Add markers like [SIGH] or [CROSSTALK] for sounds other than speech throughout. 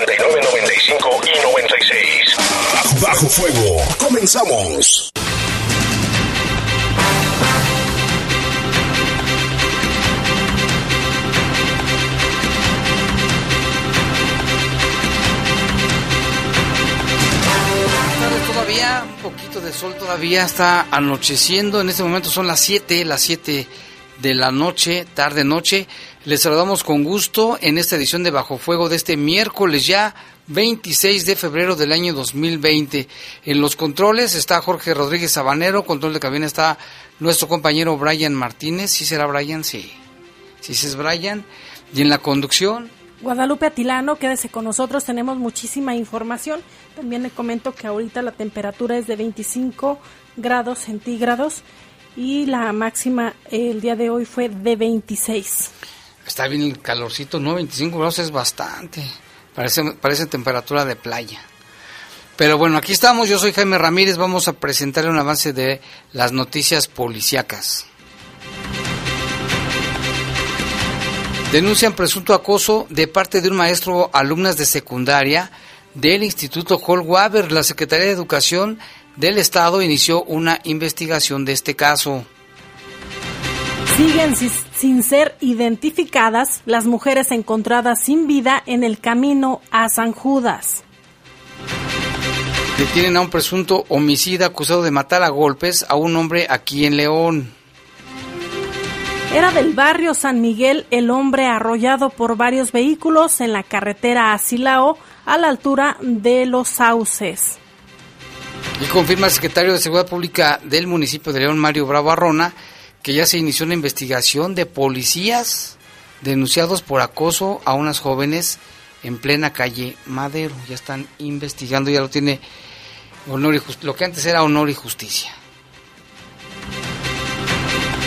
95 y 96. Bajo Fuego. Comenzamos. todavía, un poquito de sol todavía está anocheciendo. En este momento son las 7, las 7 de la noche, tarde noche. Les saludamos con gusto en esta edición de Bajo Fuego de este miércoles ya 26 de febrero del año 2020. En los controles está Jorge Rodríguez Sabanero, control de cabina está nuestro compañero Brian Martínez. ¿Sí será Brian? Sí. Sí, sí es Brian. Y en la conducción, Guadalupe Atilano, quédese con nosotros, tenemos muchísima información. También le comento que ahorita la temperatura es de 25 grados centígrados y la máxima el día de hoy fue de 26. Está bien el calorcito, ¿no? 25 grados es bastante. Parece, parece temperatura de playa. Pero bueno, aquí estamos. Yo soy Jaime Ramírez. Vamos a presentarle un avance de las noticias policíacas. Denuncian presunto acoso de parte de un maestro alumnas de secundaria del Instituto Waber. La Secretaría de Educación del Estado inició una investigación de este caso. Siguen sin ser identificadas las mujeres encontradas sin vida en el camino a San Judas. Detienen a un presunto homicida acusado de matar a golpes a un hombre aquí en León. Era del barrio San Miguel el hombre arrollado por varios vehículos en la carretera a Silao a la altura de los sauces. Y confirma el secretario de Seguridad Pública del municipio de León, Mario Bravo Arrona, que ya se inició una investigación de policías denunciados por acoso a unas jóvenes en plena calle Madero. Ya están investigando, ya lo tiene honor y lo que antes era honor y justicia.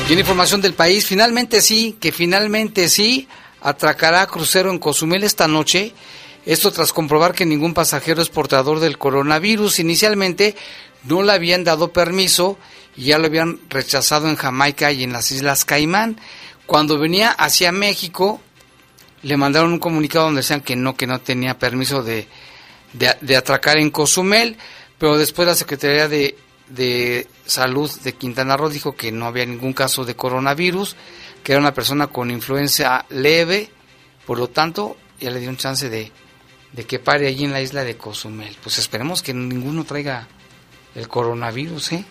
Y en información del país, finalmente sí, que finalmente sí, atracará crucero en Cozumel esta noche. Esto tras comprobar que ningún pasajero es portador del coronavirus. Inicialmente no le habían dado permiso y ya lo habían rechazado en Jamaica y en las Islas Caimán. Cuando venía hacia México, le mandaron un comunicado donde decían que no, que no tenía permiso de, de, atracar en Cozumel, pero después la Secretaría de, de Salud de Quintana Roo dijo que no había ningún caso de coronavirus, que era una persona con influencia leve, por lo tanto, ya le dio un chance de, de que pare allí en la isla de Cozumel. Pues esperemos que ninguno traiga el coronavirus, ¿eh?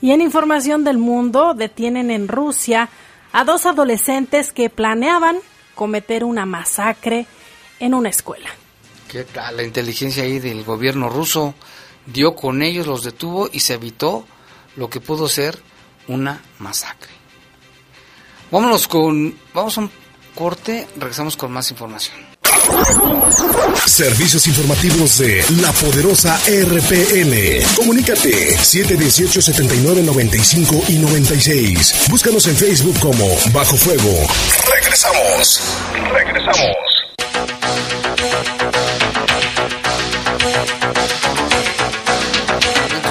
Y en información del mundo, detienen en Rusia a dos adolescentes que planeaban cometer una masacre en una escuela. ¿Qué tal? La inteligencia ahí del gobierno ruso dio con ellos, los detuvo y se evitó lo que pudo ser una masacre. Vámonos con, vamos a un corte, regresamos con más información. Servicios informativos de la poderosa RPN. Comunícate 718 79 95 y 96. Búscanos en Facebook como Bajo Fuego. Regresamos. Regresamos.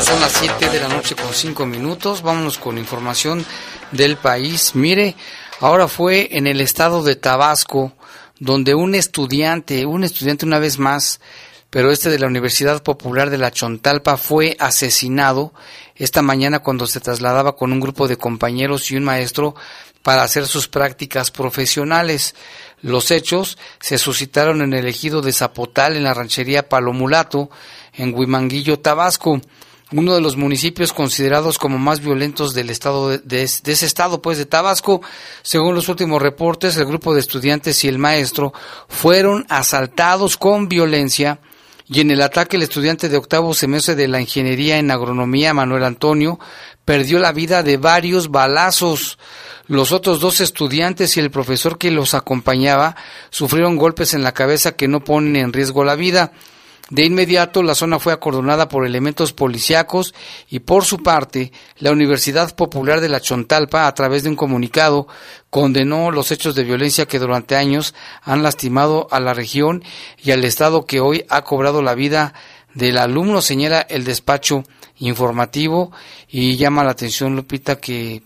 Son las 7 de la noche con 5 minutos. Vámonos con información del país. Mire, ahora fue en el estado de Tabasco donde un estudiante, un estudiante una vez más, pero este de la Universidad Popular de la Chontalpa fue asesinado esta mañana cuando se trasladaba con un grupo de compañeros y un maestro para hacer sus prácticas profesionales. Los hechos se suscitaron en el ejido de Zapotal, en la ranchería Palomulato, en Huimanguillo, Tabasco uno de los municipios considerados como más violentos del estado de, ese estado, pues de Tabasco. Según los últimos reportes, el grupo de estudiantes y el maestro fueron asaltados con violencia Y en el ataque el estudiante de octavo semestre de la ingeniería en agronomía, Manuel Antonio, perdió la vida de varios balazos. Los otros dos estudiantes y el profesor que los acompañaba sufrieron golpes en la cabeza que no ponen en riesgo la vida. De inmediato la zona fue acordonada por elementos policíacos y por su parte la Universidad Popular de la Chontalpa a través de un comunicado condenó los hechos de violencia que durante años han lastimado a la región y al estado que hoy ha cobrado la vida del alumno señala el despacho informativo y llama la atención Lupita que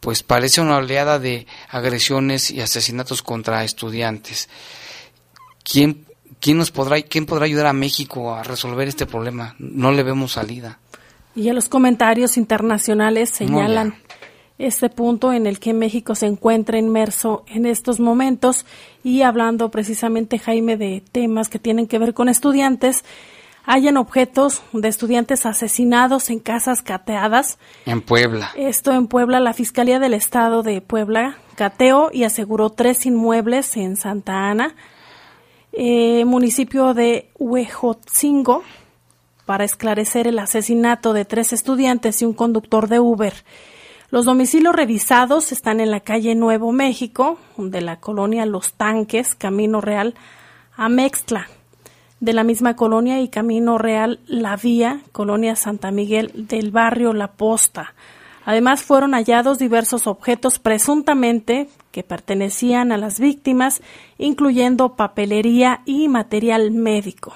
pues parece una oleada de agresiones y asesinatos contra estudiantes. ¿Quién ¿quién nos podrá, quién podrá ayudar a México a resolver este problema? No le vemos salida. Y ya los comentarios internacionales señalan este punto en el que México se encuentra inmerso en estos momentos y hablando precisamente Jaime de temas que tienen que ver con estudiantes, hayan objetos de estudiantes asesinados en casas cateadas. En Puebla. Esto en Puebla, la Fiscalía del Estado de Puebla cateó y aseguró tres inmuebles en Santa Ana, eh, municipio de Huejotzingo para esclarecer el asesinato de tres estudiantes y un conductor de Uber. Los domicilios revisados están en la calle Nuevo México, de la colonia Los Tanques, Camino Real a Mextla, de la misma colonia y Camino Real La Vía, colonia Santa Miguel del barrio La Posta. Además, fueron hallados diversos objetos presuntamente que pertenecían a las víctimas, incluyendo papelería y material médico.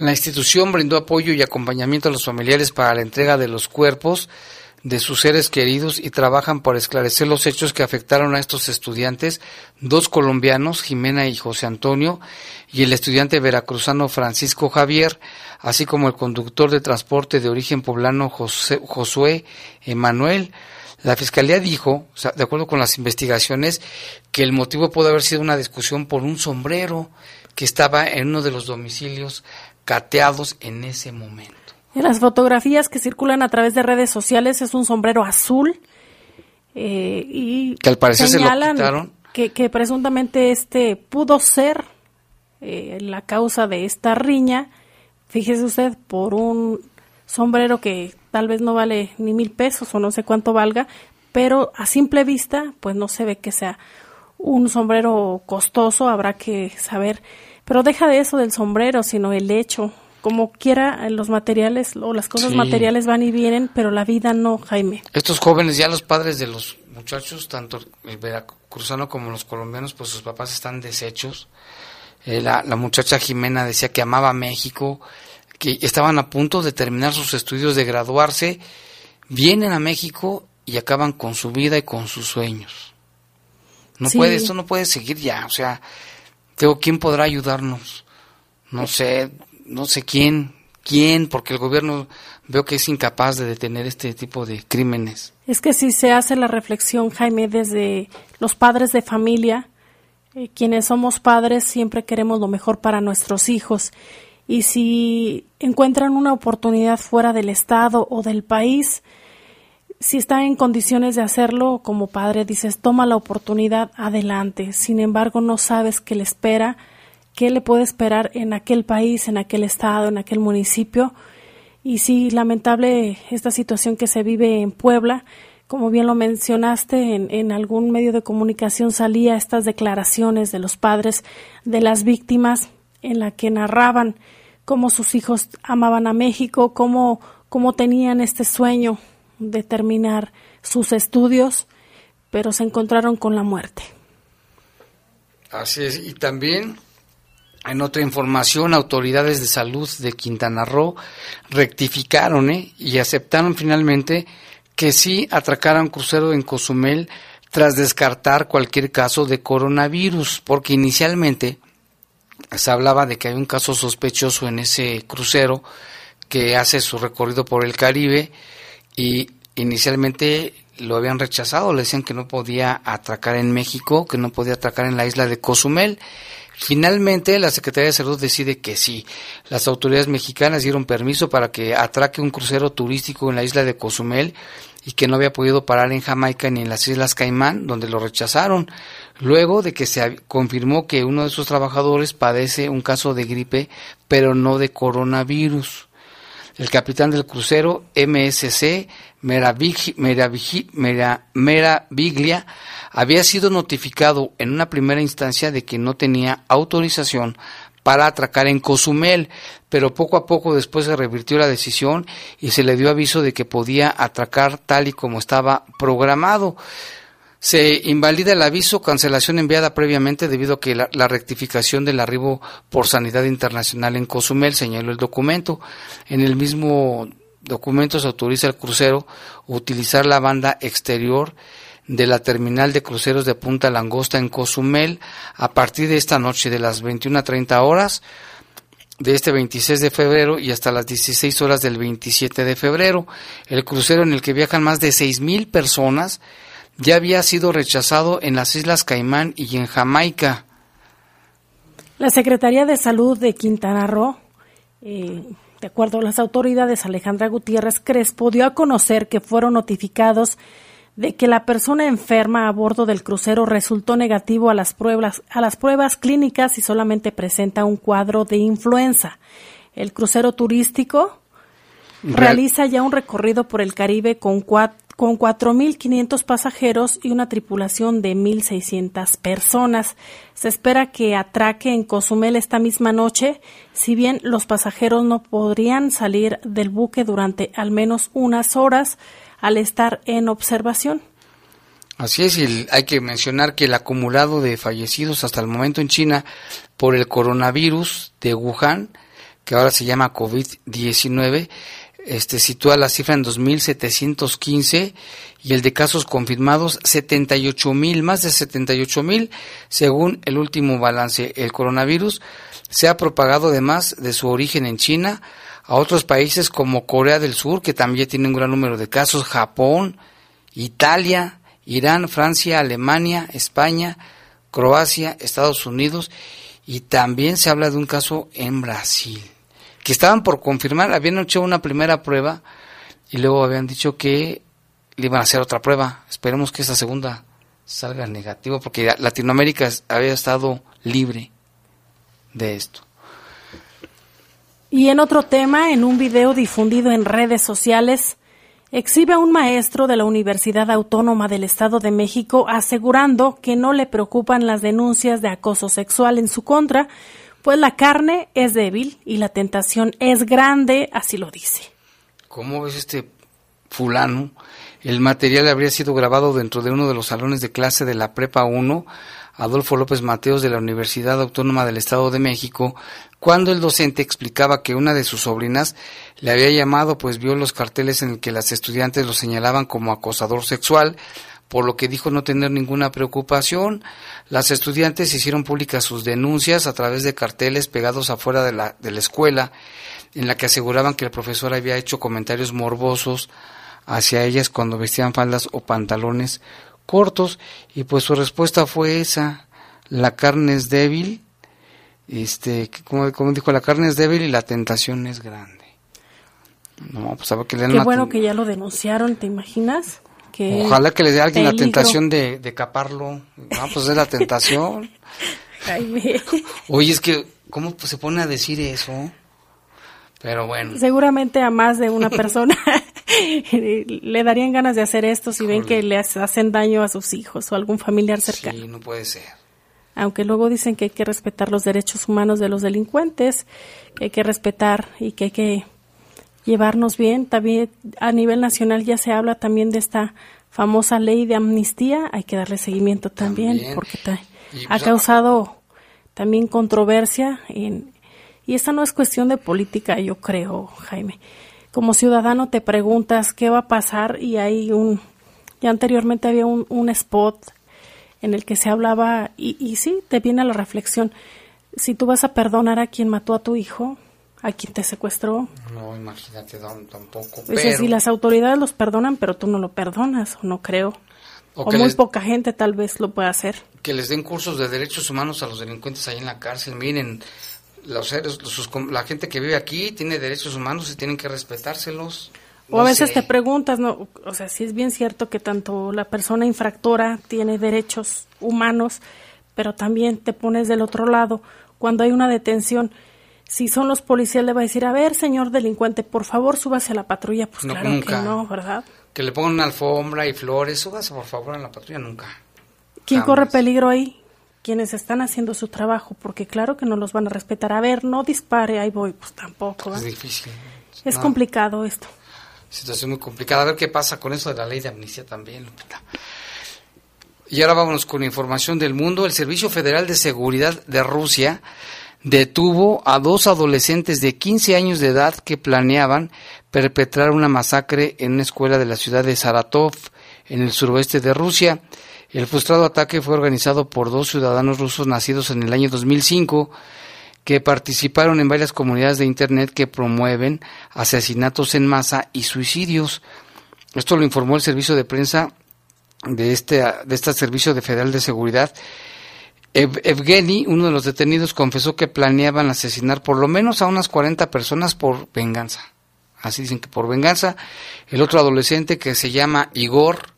La institución brindó apoyo y acompañamiento a los familiares para la entrega de los cuerpos de sus seres queridos y trabajan por esclarecer los hechos que afectaron a estos estudiantes, dos colombianos, Jimena y José Antonio, y el estudiante veracruzano Francisco Javier, así como el conductor de transporte de origen poblano Josué Emanuel. La fiscalía dijo, de acuerdo con las investigaciones, que el motivo pudo haber sido una discusión por un sombrero que estaba en uno de los domicilios cateados en ese momento. En las fotografías que circulan a través de redes sociales es un sombrero azul eh, y que al parecer se lo quitaron. Que, que presuntamente este pudo ser eh, la causa de esta riña. Fíjese usted por un sombrero que tal vez no vale ni mil pesos o no sé cuánto valga, pero a simple vista pues no se ve que sea un sombrero costoso, habrá que saber. Pero deja de eso del sombrero, sino el hecho, como quiera, los materiales o las cosas materiales van y vienen, pero la vida no, Jaime. Estos jóvenes, ya los padres de los muchachos, tanto el veracruzano como los colombianos, pues sus papás están deshechos. Eh, la, la, muchacha Jimena decía que amaba México, que estaban a punto de terminar sus estudios, de graduarse, vienen a México y acaban con su vida y con sus sueños. No puede, esto no puede seguir ya, o sea, tengo, ¿quién podrá ayudarnos? No sé, no sé quién, quién, porque el gobierno veo que es incapaz de detener este tipo de crímenes. Es que si se hace la reflexión, Jaime, desde los padres de familia, eh, quienes somos padres siempre queremos lo mejor para nuestros hijos. Y si encuentran una oportunidad fuera del Estado o del país, si están en condiciones de hacerlo como padre, dices, toma la oportunidad adelante. Sin embargo, no sabes qué le espera qué le puede esperar en aquel país, en aquel estado, en aquel municipio. Y sí, lamentable esta situación que se vive en Puebla. Como bien lo mencionaste, en, en algún medio de comunicación salía estas declaraciones de los padres de las víctimas en la que narraban cómo sus hijos amaban a México, cómo, cómo tenían este sueño de terminar sus estudios, pero se encontraron con la muerte. Así es, y también en otra información, autoridades de salud de Quintana Roo rectificaron ¿eh? y aceptaron finalmente que sí atracaron crucero en Cozumel tras descartar cualquier caso de coronavirus, porque inicialmente se hablaba de que hay un caso sospechoso en ese crucero que hace su recorrido por el Caribe y inicialmente lo habían rechazado, le decían que no podía atracar en México, que no podía atracar en la isla de Cozumel Finalmente, la Secretaría de Salud decide que sí. Las autoridades mexicanas dieron permiso para que atraque un crucero turístico en la isla de Cozumel y que no había podido parar en Jamaica ni en las Islas Caimán, donde lo rechazaron, luego de que se confirmó que uno de sus trabajadores padece un caso de gripe, pero no de coronavirus. El capitán del crucero MSC Meraviglia había sido notificado en una primera instancia de que no tenía autorización para atracar en Cozumel, pero poco a poco después se revirtió la decisión y se le dio aviso de que podía atracar tal y como estaba programado. Se invalida el aviso, cancelación enviada previamente debido a que la, la, rectificación del arribo por sanidad internacional en Cozumel, señaló el documento. En el mismo documento se autoriza al crucero utilizar la banda exterior de la terminal de cruceros de Punta Langosta en Cozumel a partir de esta noche de las 21 a 30 horas de este 26 de febrero y hasta las 16 horas del 27 de febrero. El crucero en el que viajan más de mil personas ya había sido rechazado en las Islas Caimán y en Jamaica. La Secretaría de Salud de Quintana Roo, eh, de acuerdo a las autoridades, Alejandra Gutiérrez Crespo dio a conocer que fueron notificados de que la persona enferma a bordo del crucero resultó negativo a las pruebas, a las pruebas clínicas y solamente presenta un cuadro de influenza. El crucero turístico realiza ya un recorrido por el Caribe con, con 4.500 pasajeros y una tripulación de 1.600 personas. Se espera que atraque en Cozumel esta misma noche, si bien los pasajeros no podrían salir del buque durante al menos unas horas, al estar en observación. Así es, y hay que mencionar que el acumulado de fallecidos hasta el momento en China por el coronavirus de Wuhan, que ahora se llama COVID-19, este, sitúa la cifra en 2.715 y el de casos confirmados 78.000, más de 78.000 según el último balance. El coronavirus se ha propagado además de su origen en China a otros países como Corea del Sur, que también tiene un gran número de casos, Japón, Italia, Irán, Francia, Alemania, España, Croacia, Estados Unidos y también se habla de un caso en Brasil, que estaban por confirmar, habían hecho una primera prueba y luego habían dicho que le iban a hacer otra prueba. Esperemos que esa segunda salga negativo porque Latinoamérica había estado libre de esto. Y en otro tema, en un video difundido en redes sociales, exhibe a un maestro de la Universidad Autónoma del Estado de México asegurando que no le preocupan las denuncias de acoso sexual en su contra, pues la carne es débil y la tentación es grande, así lo dice. ¿Cómo ves este fulano? El material habría sido grabado dentro de uno de los salones de clase de la Prepa 1 Adolfo López Mateos de la Universidad Autónoma del Estado de México, cuando el docente explicaba que una de sus sobrinas le había llamado pues vio los carteles en el que las estudiantes lo señalaban como acosador sexual, por lo que dijo no tener ninguna preocupación. Las estudiantes hicieron públicas sus denuncias a través de carteles pegados afuera de la, de la escuela, en la que aseguraban que el profesor había hecho comentarios morbosos hacia ellas cuando vestían faldas o pantalones cortos y pues su respuesta fue esa, la carne es débil, este, como, como dijo, la carne es débil y la tentación es grande. No, pues que le Qué bueno que ya lo denunciaron, ¿te imaginas? Ojalá que le dé a alguien la tentación de, de caparlo. No, pues es la tentación. [LAUGHS] Oye, es que, ¿cómo se pone a decir eso? Pero bueno. Seguramente a más de una persona [LAUGHS] [LAUGHS] le darían ganas de hacer esto si ven que le hacen daño a sus hijos o algún familiar cercano. Sí, no puede ser. Aunque luego dicen que hay que respetar los derechos humanos de los delincuentes, que hay que respetar y que hay que llevarnos bien. También a nivel nacional ya se habla también de esta famosa ley de amnistía, hay que darle seguimiento también, porque ha pues, causado también controversia en, y esta no es cuestión de política, yo creo, Jaime. Como ciudadano te preguntas qué va a pasar y hay un, ya anteriormente había un, un spot en el que se hablaba, y, y sí, te viene la reflexión, si tú vas a perdonar a quien mató a tu hijo, a quien te secuestró. No, imagínate, tampoco. Si las autoridades los perdonan, pero tú no lo perdonas, o no creo. O, muy poca gente tal vez lo pueda hacer. Que les den cursos de derechos humanos a los delincuentes ahí en la cárcel. Miren, los seres, la gente que vive aquí tiene derechos humanos y tienen que respetárselos. o a veces te preguntas, no, o sea, si es bien cierto que tanto la persona infractora tiene derechos humanos, pero también te pones del otro lado cuando hay una detención. Si son los policías, le va a decir, a ver, señor delincuente, por favor, súbase a la patrulla. Pues claro que no, ¿verdad? Que le pongan una alfombra y flores, súbase por favor a la patrulla, nunca. ¿Quién corre peligro ahí? quienes están haciendo su trabajo, porque claro que no los van a respetar. A ver, no dispare, ahí voy, pues tampoco. Es difícil. Es complicado esto. Situación muy complicada. A ver qué pasa con eso de la ley de amnistía también, Y ahora vámonos con información del mundo. El Servicio Federal de Seguridad de Rusia detuvo a dos adolescentes de 15 años de edad que planeaban perpetrar una masacre en una escuela de la ciudad de Saratov, en el suroeste de Rusia. El frustrado ataque fue organizado por dos ciudadanos rusos nacidos en el año 2005 que participaron en varias comunidades de Internet que promueven asesinatos en masa y suicidios. Esto lo informó el servicio de prensa de este, de este Servicio de Federal de Seguridad. Evgeny, uno de los detenidos, confesó que planeaban asesinar por lo menos a unas 40 personas por venganza. Así dicen que por venganza. El otro adolescente que se llama Igor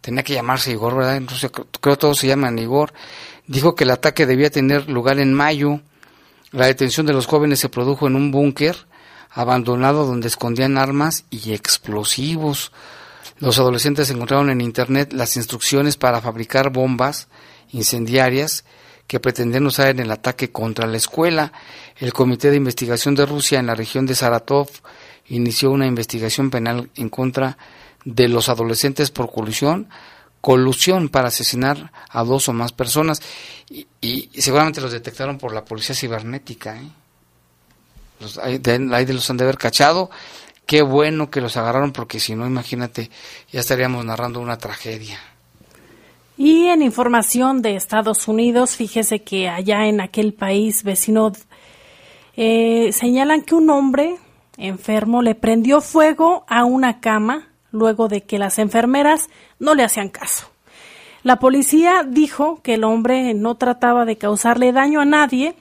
tenía que llamarse Igor, ¿verdad? Entonces, creo que todos se llaman Igor. Dijo que el ataque debía tener lugar en mayo. La detención de los jóvenes se produjo en un búnker abandonado donde escondían armas y explosivos. Los adolescentes encontraron en Internet las instrucciones para fabricar bombas incendiarias que pretendían usar en el ataque contra la escuela. El Comité de Investigación de Rusia en la región de Saratov inició una investigación penal en contra de los adolescentes por colusión, colusión para asesinar a dos o más personas y, seguramente los detectaron por la policía cibernética. ¿eh? Los, ahí, de, los han de haber cachado. Qué bueno que los agarraron porque si no, imagínate, ya estaríamos narrando una tragedia. Y en información de Estados Unidos, fíjese que allá en aquel país vecino eh, señalan que un hombre enfermo le prendió fuego a una cama luego de que las enfermeras no le hacían caso. La policía dijo que el hombre no trataba de causarle daño a nadie,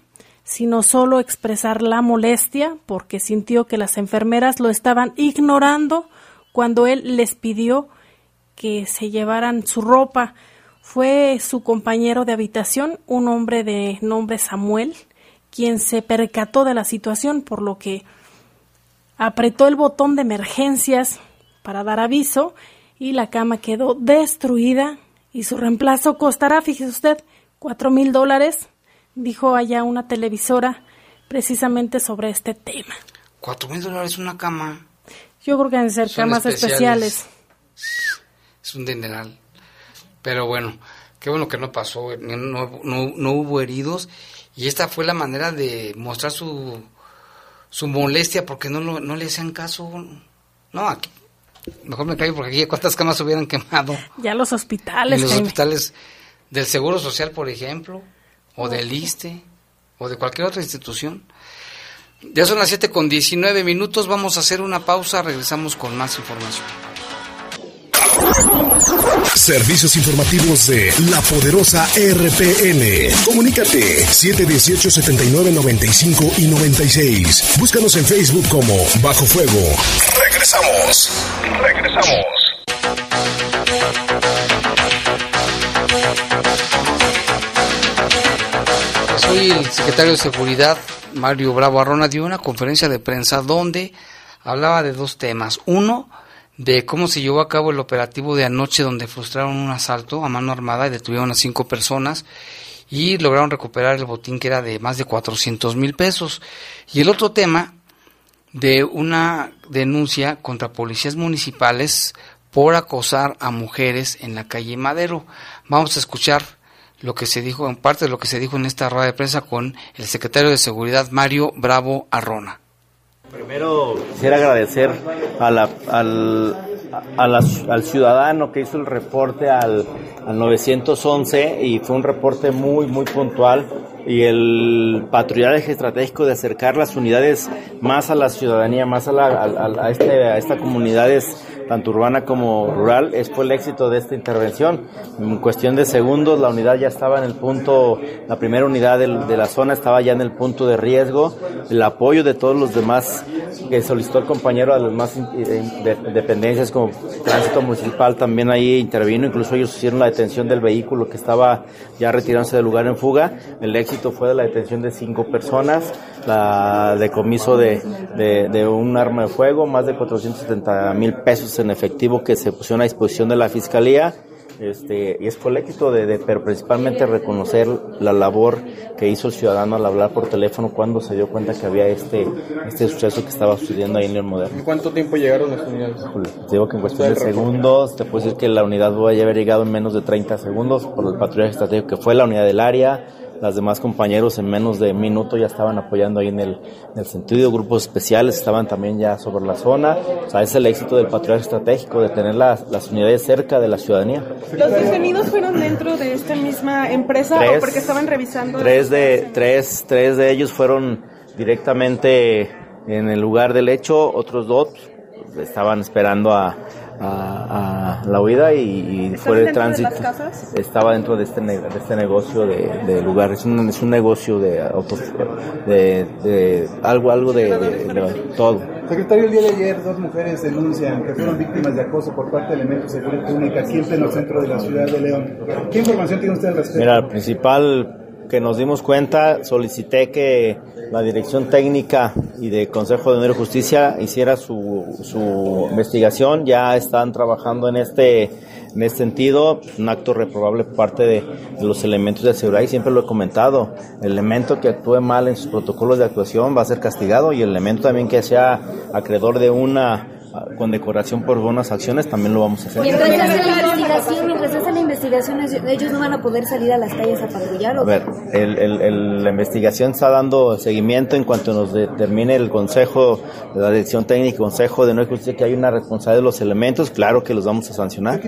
sino solo expresar la molestia porque sintió que las enfermeras lo estaban ignorando cuando él les pidió que se llevaran su ropa. Fue su compañero de habitación, un hombre de nombre Samuel, quien se percató de la situación, por lo que apretó el botón de emergencias para dar aviso y la cama quedó destruida y su reemplazo costará, fíjese usted, cuatro mil dólares, dijo allá una televisora precisamente sobre este tema. ¿Cuatro mil dólares una cama? Yo creo que deben ser camas especiales. Es un dineral. Pero bueno, qué bueno que no pasó, no, no, hubo heridos y esta fue la manera de mostrar su, su molestia porque no, no le hacían caso. No, aquí Mejor me callo porque aquí cuántas camas hubieran quemado. Ya los hospitales. los hospitales del Seguro Social, por ejemplo, o del ISTE, o de cualquier otra institución. Ya son las 7 con 19 minutos, vamos a hacer una pausa, regresamos con más información. Servicios informativos de la poderosa RPN. Comunícate 718-7995 y 96. Búscanos en Facebook como Bajo Fuego. Regresamos. Regresamos. Soy el secretario de Seguridad, Mario Bravo Arrona, dio una conferencia de prensa donde hablaba de dos temas. Uno, de cómo se llevó a cabo el operativo de anoche donde frustraron un asalto a mano armada y detuvieron a cinco personas y lograron recuperar el botín que era de más de 400 mil pesos. Y el otro tema de una denuncia contra policías municipales por acosar a mujeres en la calle Madero. Vamos a escuchar lo que se dijo, en parte de lo que se dijo en esta rueda de prensa con el secretario de Seguridad Mario Bravo Arrona. Primero quisiera agradecer al, al, ciudadano que hizo el reporte al, al 911 y fue un reporte muy, muy puntual. Y el patrullaje estratégico de acercar las unidades más a la ciudadanía, más a, la, a, este, a estas comunidades tanto urbana como rural, es fue el éxito de esta intervención. En cuestión de segundos, la unidad ya estaba en el punto, la primera unidad de la zona estaba ya en el punto de riesgo. El apoyo de todos los demás que solicitó el compañero a las más eh, dependencias como tránsito municipal también ahí intervino, incluso ellos hicieron la detención del vehículo que estaba ya retirándose del lugar en fuga. El éxito fue de la detención de cinco personas, la decomiso de, de, de un arma de fuego, más de 470 mil pesos en efectivo que se pusieron a disposición de la Fiscalía. Este, y es por el éxito de, pero principalmente reconocer la labor que hizo el ciudadano al hablar por teléfono cuando se dio cuenta que había este, este suceso que estaba sucediendo ahí en el moderno. ¿En cuánto tiempo llegaron las unidades? Te digo que en cuestión de segundos, te puedo decir que la unidad va a haber llegado en menos de 30 segundos por el patrullaje estratégico que fue la unidad del área, las demás compañeros en menos de minuto ya estaban apoyando ahí en el, en el sentido. Grupos especiales estaban también ya sobre la zona. O sea, es el éxito del patrullaje estratégico, de tener las, las unidades cerca de la ciudadanía. ¿Los detenidos fueron dentro de esta misma empresa o porque estaban revisando? Tres de, tres, tres de ellos fueron directamente en el lugar del hecho, otros dos estaban esperando a, a, la huida y, fue de tránsito. Estaba dentro de este, de este negocio de, lugar. Es un, es un negocio de autos, de, algo, algo de, todo. Secretario, el día de ayer dos mujeres denuncian que fueron víctimas de acoso por parte de elementos de seguridad pública aquí en pleno centro de la ciudad de León. ¿Qué información tiene usted al respecto? Mira, el principal que nos dimos cuenta, solicité que la Dirección Técnica y de Consejo de Honor y Justicia hiciera su, su investigación. Ya están trabajando en este, en este sentido, un acto reprobable por parte de, los elementos de seguridad y siempre lo he comentado, el elemento que actúe mal en sus protocolos de actuación va a ser castigado y el elemento también que sea acreedor de una con decoración por buenas acciones también lo vamos a hacer. Ellos no van a poder salir a las calles a patrullar. A ver, el, la investigación está dando seguimiento en cuanto nos determine el Consejo de la Dirección Técnica, Consejo de No Justicia que hay una responsabilidad de los elementos, claro que los vamos a sancionar.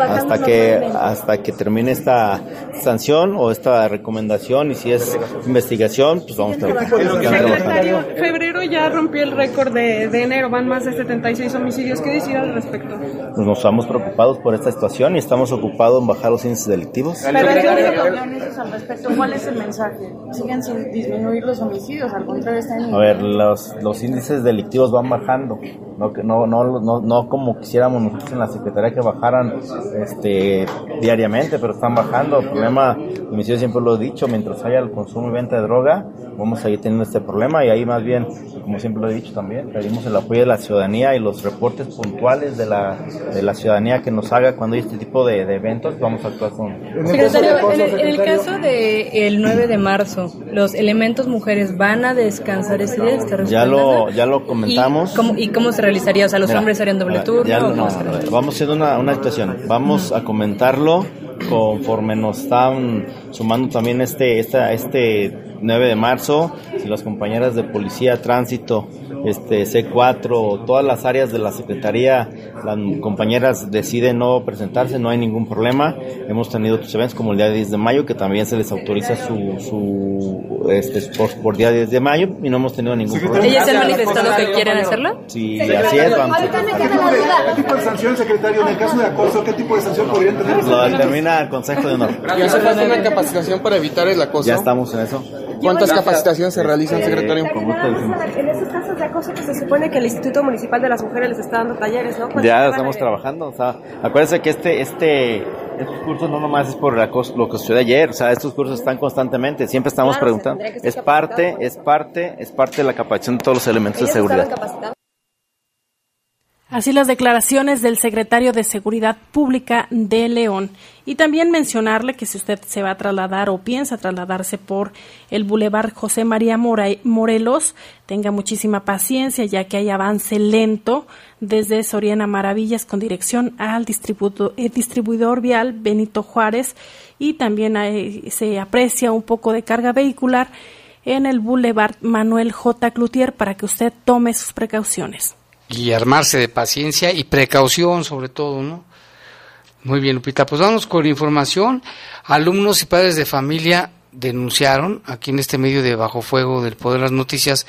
hasta que hasta que termine esta sanción o esta recomendación y si es investigación, pues vamos a trabajar. febrero ya rompió el récord de, de enero, van más de 76 homicidios. ¿Qué decir al respecto? Pues nos estamos preocupados por esta situación y estamos ocupados en bajar los índices delictivos. Pero al respecto, ¿cuál es el mensaje? ¿Siguen sin disminuir los homicidios? Al contrario, están... A ver, los, los índices delictivos van bajando. No, no, no, no, no como quisiéramos nosotros en la Secretaría que bajaran este, diariamente, pero están bajando. El problema, homicidio siempre lo he dicho, mientras haya el consumo y venta de droga, vamos a seguir teniendo este problema y ahí más bien, como siempre lo he dicho también, pedimos el apoyo de la ciudadanía y los reportes puntuales de la, de la ciudadanía que nos haga cuando hay este tipo de, eventos, vamos a actuar con... Secretario, en el, caso del 9 de marzo, ¿los elementos mujeres van a descansar ese día? Ya lo, ya lo comentamos. ¿Y cómo, se realizaría? O sea, ¿los hombres harían doble turno? vamos haciendo una, una situación, vamos a comentarlo conforme nos están sumando también este, esta, este 9 de marzo, si las compañeras de policía, tránsito, este C4, todas las áreas de la Secretaría, las compañeras deciden no presentarse, no hay ningún problema. Hemos tenido otros eventos como el día 10 de mayo, que también se les autoriza su, su este, por, día 10 de mayo y no hemos tenido ningún problema. ¿Ellas se han manifestado que quieren hacerlo? Sí, así es. Vamos. ¿Qué tipo de sanción, secretario? En el caso de acoso, ¿qué tipo de sanción podrían tener? Lo determina el Consejo de Honor. ¿Y hace falta una capacitación para evitar el acoso? Ya estamos en eso. ¿Cuántas capacitaciones se realizan, secretario? En esos casos de acoso que se supone que el Instituto Municipal de las Mujeres les está dando talleres, ¿no? Ya estamos trabajando. O sea, acuérdense que este, este, estos cursos no nomás es por lo que sucedió ayer, o sea, estos cursos están constantemente, siempre estamos preguntando. Es parte, es parte, es parte de la capacitación de todos los elementos de seguridad. Así las declaraciones del secretario de Seguridad Pública de León. Y también mencionarle que si usted se va a trasladar o piensa trasladarse por el Boulevard José María Morelos, tenga muchísima paciencia ya que hay avance lento desde Soriana Maravillas con dirección al distribuidor, eh, distribuidor vial Benito Juárez y también se aprecia un poco de carga vehicular en el Boulevard Manuel J. Cloutier para que usted tome sus precauciones y armarse de paciencia y precaución sobre todo, ¿no? Muy bien, Lupita. Pues vamos con información. Alumnos y padres de familia denunciaron aquí en este medio de Bajo Fuego del Poder de las Noticias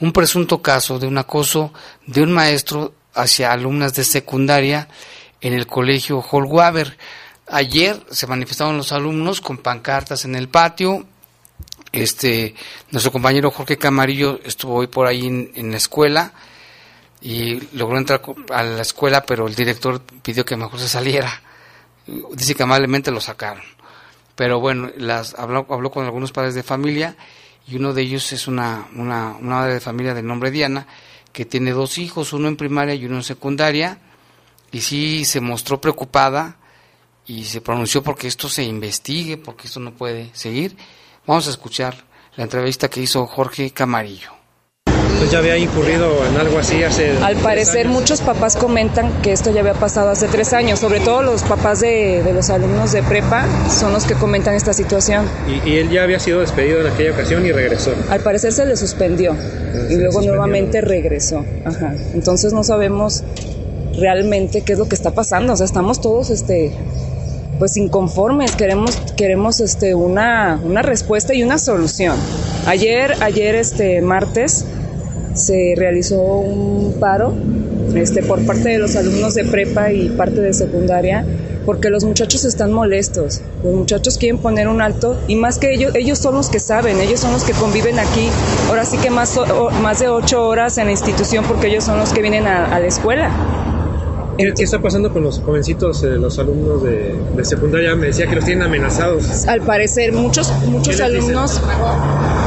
un presunto caso de un acoso de un maestro hacia alumnas de secundaria en el colegio Holwaber. Ayer se manifestaron los alumnos con pancartas en el patio. Este, nuestro compañero Jorge Camarillo estuvo hoy por ahí en, la escuela y logró entrar a la escuela, pero el director pidió que mejor se saliera. Dice que amablemente lo sacaron. Pero bueno, las, habló, habló con algunos padres de familia y uno de ellos es una, una, una madre de familia de nombre Diana que tiene dos hijos, uno en primaria y uno en secundaria, y sí se mostró preocupada y se pronunció porque esto se investigue, porque esto no puede seguir. Vamos a escuchar la entrevista que hizo Jorge Camarillo. Pues ya había incurrido en algo así hace... Al parecer muchos papás comentan que esto ya había pasado hace tres años, sobre todo los papás de, los alumnos de prepa son los que comentan esta situación. Y, él ya había sido despedido en aquella ocasión y regresó. Al parecer se le suspendió y luego nuevamente regresó. Ajá. Entonces no sabemos realmente qué es lo que está pasando, o sea, estamos todos este pues inconformes, queremos queremos este una, una respuesta y una solución. Ayer ayer este martes se realizó un paro este, por parte de los alumnos de prepa y parte de secundaria porque los muchachos están molestos, los muchachos quieren poner un alto y más que ellos, ellos son los que saben, ellos son los que conviven aquí, ahora sí que más, más de ocho horas en la institución porque ellos son los que vienen a la escuela. ¿Qué, está pasando con los jovencitos, eh, los alumnos de, secundaria? Me decía que los tienen amenazados. Al parecer, muchos, muchos alumnos,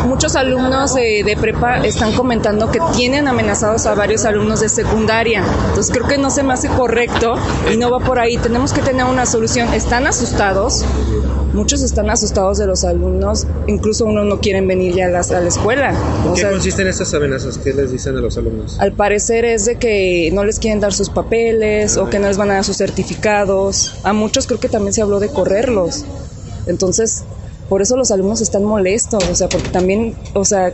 muchos alumnos de prepa están comentando que tienen amenazados a varios alumnos de secundaria. Entonces creo que no se me hace correcto y no va por ahí. Tenemos que tener una solución. Están asustados, muchos están asustados de los alumnos, incluso unos no quieren venir ya a la, a la escuela. ¿En qué consisten estas amenazas? ¿Qué les dicen a los alumnos? Al parecer es de que no les quieren dar sus papeles o que no les van a dar sus certificados. A muchos creo que también se habló de correrlos. Entonces, por eso los alumnos están molestos, o sea, porque también, o sea,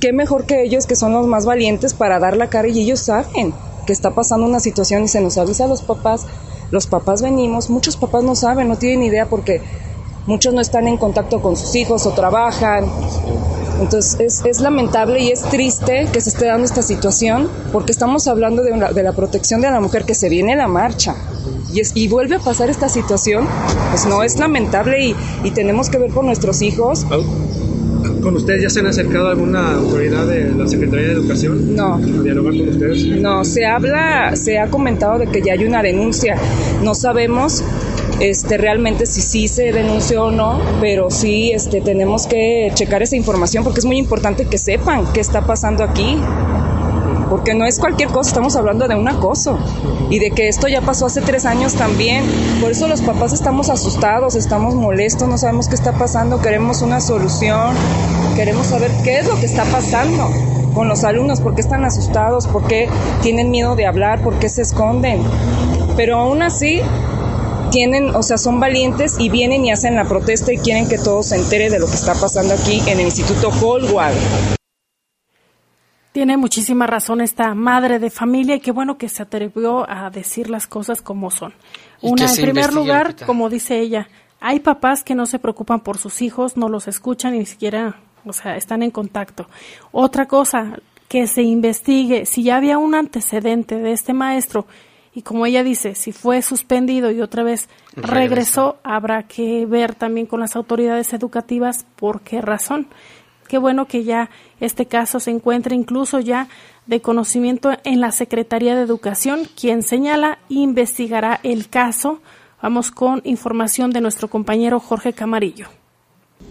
qué mejor que ellos que son los más valientes para dar la cara y ellos saben que está pasando una situación y se nos avisa a los papás. Los papás venimos, muchos papás no saben, no tienen idea porque muchos no están en contacto con sus hijos o trabajan. Entonces es, lamentable y es triste que se esté dando esta situación porque estamos hablando de, de la protección de la mujer que se viene la marcha y, es, y vuelve a pasar esta situación, pues no es lamentable y, y tenemos que ver por nuestros hijos. ¿Con ustedes ya se han acercado a alguna autoridad de la Secretaría de Educación? No. ¿A dialogar con ustedes? No, se habla, se ha comentado de que ya hay una denuncia. No sabemos este, realmente si sí se denunció o no, pero sí este, tenemos que checar esa información porque es muy importante que sepan qué está pasando aquí. Porque no es cualquier cosa, estamos hablando de un acoso y de que esto ya pasó hace tres años también. Por eso los papás estamos asustados, estamos molestos, no sabemos qué está pasando, queremos una solución, queremos saber qué es lo que está pasando con los alumnos, por qué están asustados, por qué tienen miedo de hablar, por qué se esconden. Pero aún así, tienen, o sea, son valientes y vienen y hacen la protesta y quieren que todo se entere de lo que está pasando aquí en el Instituto Holwag. Tiene muchísima razón esta madre de familia y qué bueno que se atrevió a decir las cosas como son. Una, en primer lugar, como dice ella, hay papás que no se preocupan por sus hijos, no los escuchan ni siquiera, o sea, están en contacto. Otra cosa, que se investigue si ya había un antecedente de este maestro y como ella dice, si fue suspendido y otra vez regresó, habrá que ver también con las autoridades educativas por qué razón. Qué bueno que ya este caso se encuentre incluso ya de conocimiento en la Secretaría de Educación, quien señala investigará el caso. Vamos con información de nuestro compañero Jorge Camarillo.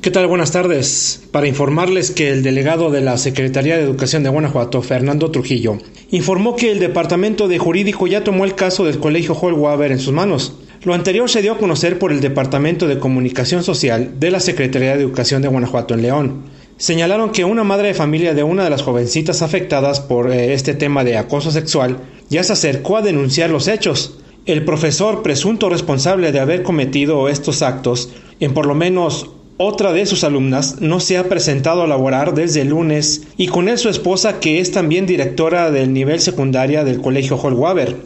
¿Qué tal? Buenas tardes. Para informarles que el delegado de la Secretaría de Educación de Guanajuato, Fernando Trujillo, informó que el Departamento de Jurídico ya tomó el caso del Colegio Waver en sus manos. Lo anterior se dio a conocer por el Departamento de Comunicación Social de la Secretaría de Educación de Guanajuato en León. Señalaron que una madre de familia de una de las jovencitas afectadas por eh, este tema de acoso sexual ya se acercó a denunciar los hechos. El profesor presunto responsable de haber cometido estos actos en por lo menos otra de sus alumnas no se ha presentado a laborar desde el lunes y con él su esposa que es también directora del nivel secundaria del colegio Holwaber.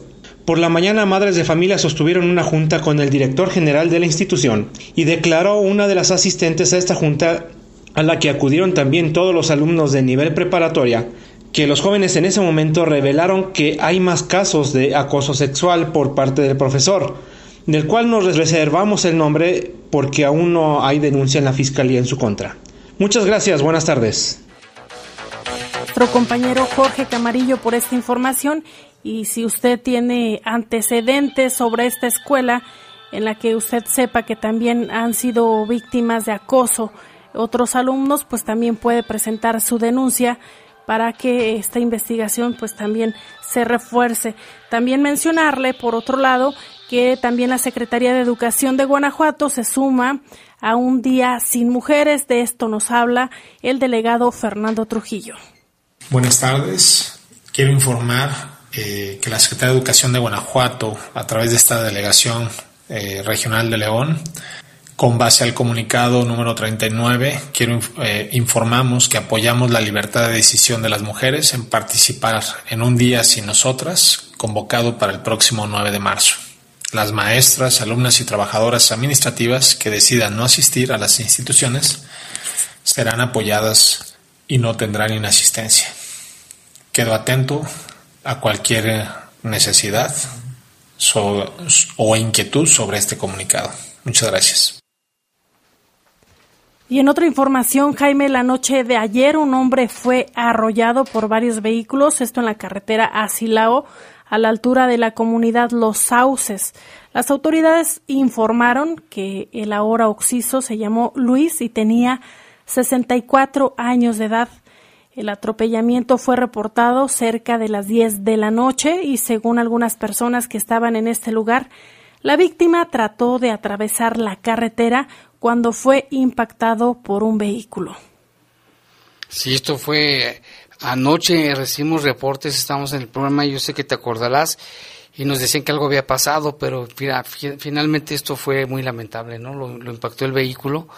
Por la mañana, madres de familia sostuvieron una junta con el director general de la institución y declaró una de las asistentes a esta junta, a la que acudieron también todos los alumnos de nivel preparatoria, que los jóvenes en ese momento revelaron que hay más casos de acoso sexual por parte del profesor, del cual nos reservamos el nombre porque aún no hay denuncia en la fiscalía en su contra. Muchas gracias, buenas tardes. Nuestro compañero Jorge Camarillo por esta información y si usted tiene antecedentes sobre esta escuela en la que usted sepa que también han sido víctimas de acoso otros alumnos, pues también puede presentar su denuncia para que esta investigación pues también se refuerce. También mencionarle, por otro lado, que también la Secretaría de Educación de Guanajuato se suma a un día sin mujeres. De esto nos habla el delegado Fernando Trujillo. Buenas tardes. Quiero informar eh, que la Secretaría de Educación de Guanajuato, a través de esta delegación eh, regional de León, con base al comunicado número 39, quiero eh, informamos que apoyamos la libertad de decisión de las mujeres en participar en un día sin nosotras, convocado para el próximo 9 de marzo. Las maestras, alumnas y trabajadoras administrativas que decidan no asistir a las instituciones serán apoyadas y no tendrán inasistencia. Quedo atento a cualquier necesidad o inquietud sobre este comunicado. Muchas gracias. Y en otra información, Jaime, la noche de ayer un hombre fue arrollado por varios vehículos, esto en la carretera Asilao, a la altura de la comunidad Los Sauces. Las autoridades informaron que el ahora occiso se llamó Luis y tenía 64 años de edad. El atropellamiento fue reportado cerca de las 10 de la noche y según algunas personas que estaban en este lugar, la víctima trató de atravesar la carretera cuando fue impactado por un vehículo. Sí, esto fue anoche, recibimos reportes, estamos en el programa, yo sé que te acordarás, y nos decían que algo había pasado, pero finalmente esto fue muy lamentable, ¿no? Lo, impactó el vehículo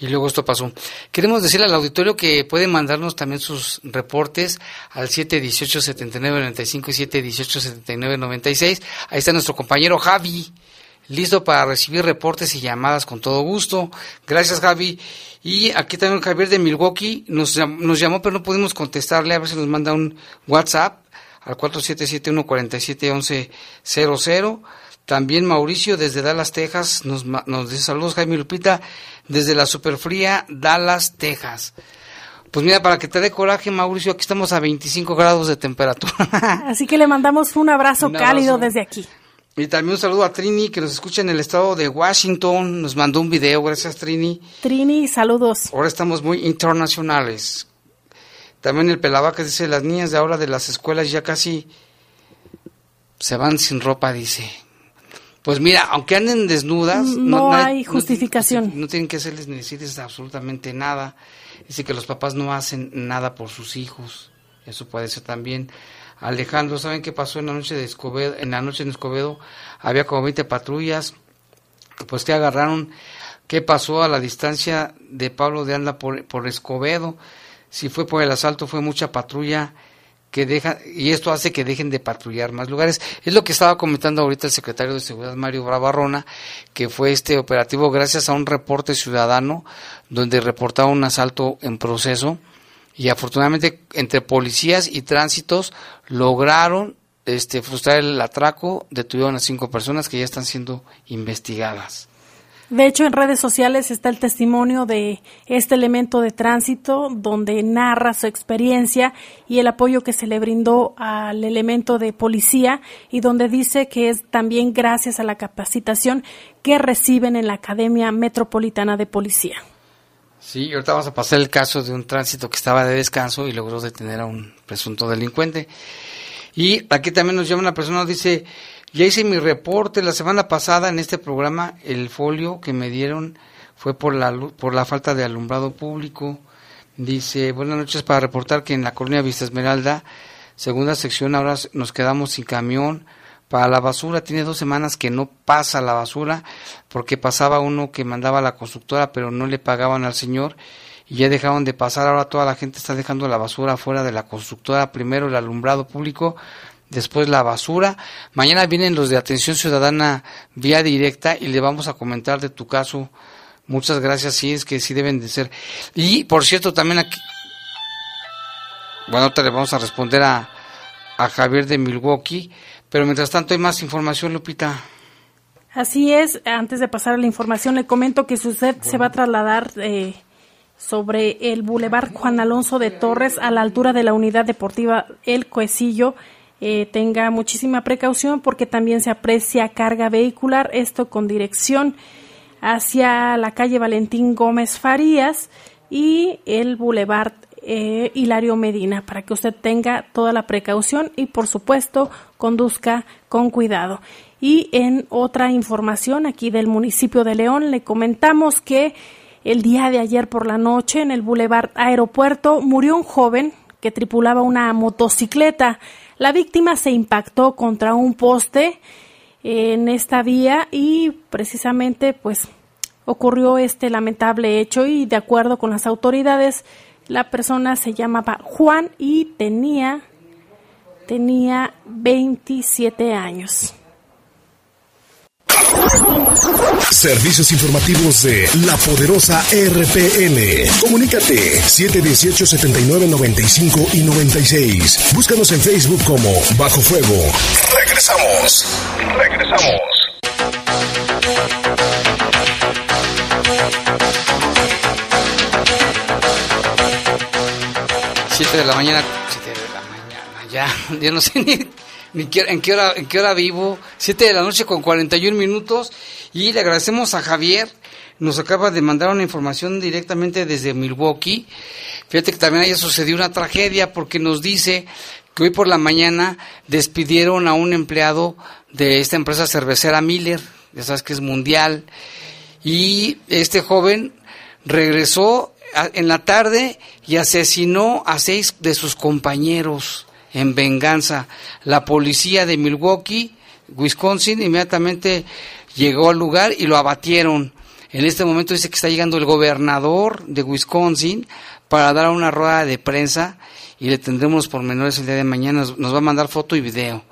y luego esto pasó. Queremos decirle al auditorio que puede mandarnos también sus reportes al 718-7995 y 718-7996. Ahí está nuestro compañero Javi listo para recibir reportes y llamadas con todo gusto. Gracias, Javi. Y aquí también Javier de Milwaukee nos, nos llamó, pero no pudimos contestarle. A ver si nos manda un WhatsApp al 4771-471100. También Mauricio desde Dallas, Texas, nos, nos dice saludos, Jaime Lupita, desde la superfría Dallas, Texas. Pues mira, para que te dé coraje, Mauricio, aquí estamos a 25 grados de temperatura. Así que le mandamos un abrazo. [LAUGHS] cálido desde aquí. Y también un saludo a Trini, que nos escucha en el estado de Washington. Nos mandó un video, gracias Trini. Trini, saludos. Ahora estamos muy internacionales. También el Pelavaca dice, las niñas de ahora de las escuelas ya casi se van sin ropa, dice. Pues mira, aunque anden desnudas... No, hay justificación. No, tienen que hacerles ni decirles absolutamente nada. Dice que los papás no hacen nada por sus hijos. Eso puede ser también. Alejandro, ¿saben qué pasó en la noche de Escobedo? En la noche en Escobedo había como 20 patrullas, pues que agarraron, ¿qué pasó a la distancia de Pablo de Anda por, por Escobedo? Si fue por el asalto, fue mucha patrulla que deja, y esto hace que dejen de patrullar más lugares. Es lo que estaba comentando ahorita el secretario de Seguridad Mario Bravarrona, que fue este operativo gracias a un reporte ciudadano donde reportaba un asalto en proceso y afortunadamente entre policías y tránsitos lograron este, frustrar el atraco, detuvieron a cinco personas que ya están siendo investigadas. De hecho, en redes sociales está el testimonio de este elemento de tránsito donde narra su experiencia y el apoyo que se le brindó al elemento de policía y donde dice que es también gracias a la capacitación que reciben en la Academia Metropolitana de Policía. Sí, ahorita vamos a pasar el caso de un tránsito que estaba de descanso y logró detener a un presunto delincuente. Y aquí también nos llama una persona, dice, ya hice mi reporte la semana pasada en este programa, el folio que me dieron fue por la, por la falta de alumbrado público. Dice, buenas noches para reportar que en la colonia Vista Esmeralda, segunda sección, ahora nos quedamos sin camión para la basura. Tiene dos semanas que no pasa la basura porque pasaba uno que mandaba a la constructora pero no le pagaban al señor y ya dejaron de pasar. Ahora toda la gente está dejando la basura fuera de la constructora. Primero el alumbrado público después la basura. Mañana vienen los de atención ciudadana vía directa y le vamos a comentar de tu caso. Muchas gracias, sí, es que sí deben de ser. Y por cierto, también aquí, bueno, te le vamos a responder a, a Javier de Milwaukee, pero mientras tanto hay más información, Lupita. Así es, antes de pasar a la información, le comento que si usted se va a trasladar eh, sobre el Boulevard Juan Alonso de Torres a la altura de la unidad deportiva El Cuecillo, eh, tenga muchísima precaución porque también se aprecia carga vehicular, esto con dirección hacia la calle Valentín Gómez Farías y el Boulevard eh, Hilario Medina para que usted tenga toda la precaución y por supuesto conduzca con cuidado. Y en otra información aquí del municipio de León le comentamos que el día de ayer por la noche en el Boulevard Aeropuerto murió un joven que tripulaba una motocicleta. La víctima se impactó contra un poste en esta vía y precisamente pues ocurrió este lamentable hecho y de acuerdo con las autoridades la persona se llamaba Juan y tenía tenía 27 años. Servicios informativos de la poderosa RPN. Comunícate 718-7995 y 96. Búscanos en Facebook como Bajo Fuego. Regresamos. Regresamos. Siete de la mañana, siete de la mañana, ya, [LAUGHS] ya no sé ni en qué hora, en qué hora vivo, 7 de la noche con 41 minutos. Y le agradecemos a Javier, nos acaba de mandar una información directamente desde Milwaukee. Fíjate que también haya sucedido una tragedia porque nos dice que hoy por la mañana despidieron a un empleado de esta empresa cervecera Miller, ya sabes que es mundial, y este joven regresó en la tarde y asesinó a seis de sus compañeros en venganza. La policía de Milwaukee, Wisconsin, inmediatamente llegó al lugar y lo abatieron. En este momento dice que está llegando el gobernador de Wisconsin para dar una rueda de prensa y le tendremos por menores el día de mañana. Nos va a mandar foto y video.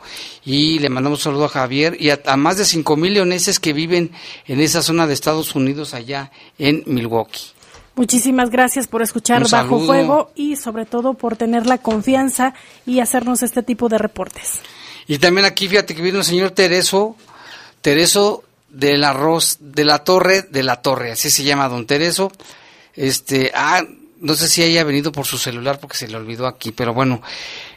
Y le mandamos un saludo a Javier y a, más de cinco mil leoneses que viven en esa zona de Estados Unidos allá en Milwaukee. Muchísimas gracias por escuchar Bajo Fuego y sobre todo por tener la confianza y hacernos este tipo de reportes. Y también aquí fíjate que viene el señor Tereso, Tereso del arroz de la torre, de la torre, así se llama don Tereso. Este, ah, no sé si haya venido por su celular porque se le olvidó aquí, pero bueno,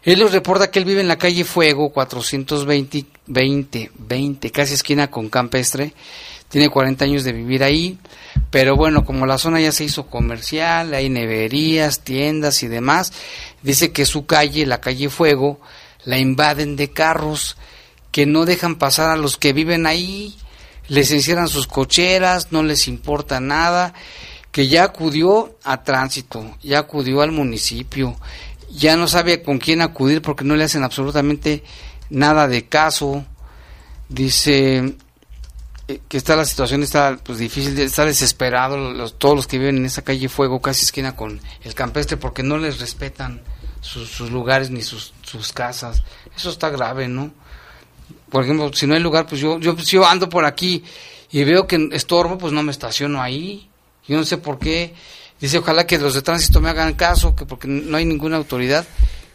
él nos reporta que él vive en la calle Fuego 420, 20, 20, casi esquina con Campestre tiene 40 años de vivir ahí, pero bueno, como la zona ya se hizo comercial, hay neverías, tiendas y demás, dice que su calle, la calle Fuego, la invaden de carros que no dejan pasar a los que viven ahí, les encierran sus cocheras, no les importa nada, que ya acudió a tránsito, ya acudió al municipio, ya no sabe con quién acudir porque no le hacen absolutamente nada de caso. Dice, que está la situación está pues difícil, está desesperado los, todos los que viven en esa calle Fuego, casi esquina con el campestre, porque no les respetan sus, lugares ni sus, sus, casas. Eso está grave, ¿no? Por ejemplo, si no hay lugar, pues yo, yo, pues yo ando por aquí y veo que estorbo, pues no me estaciono ahí. Yo no sé por qué. Dice, ojalá que los de tránsito me hagan caso, que porque no hay ninguna autoridad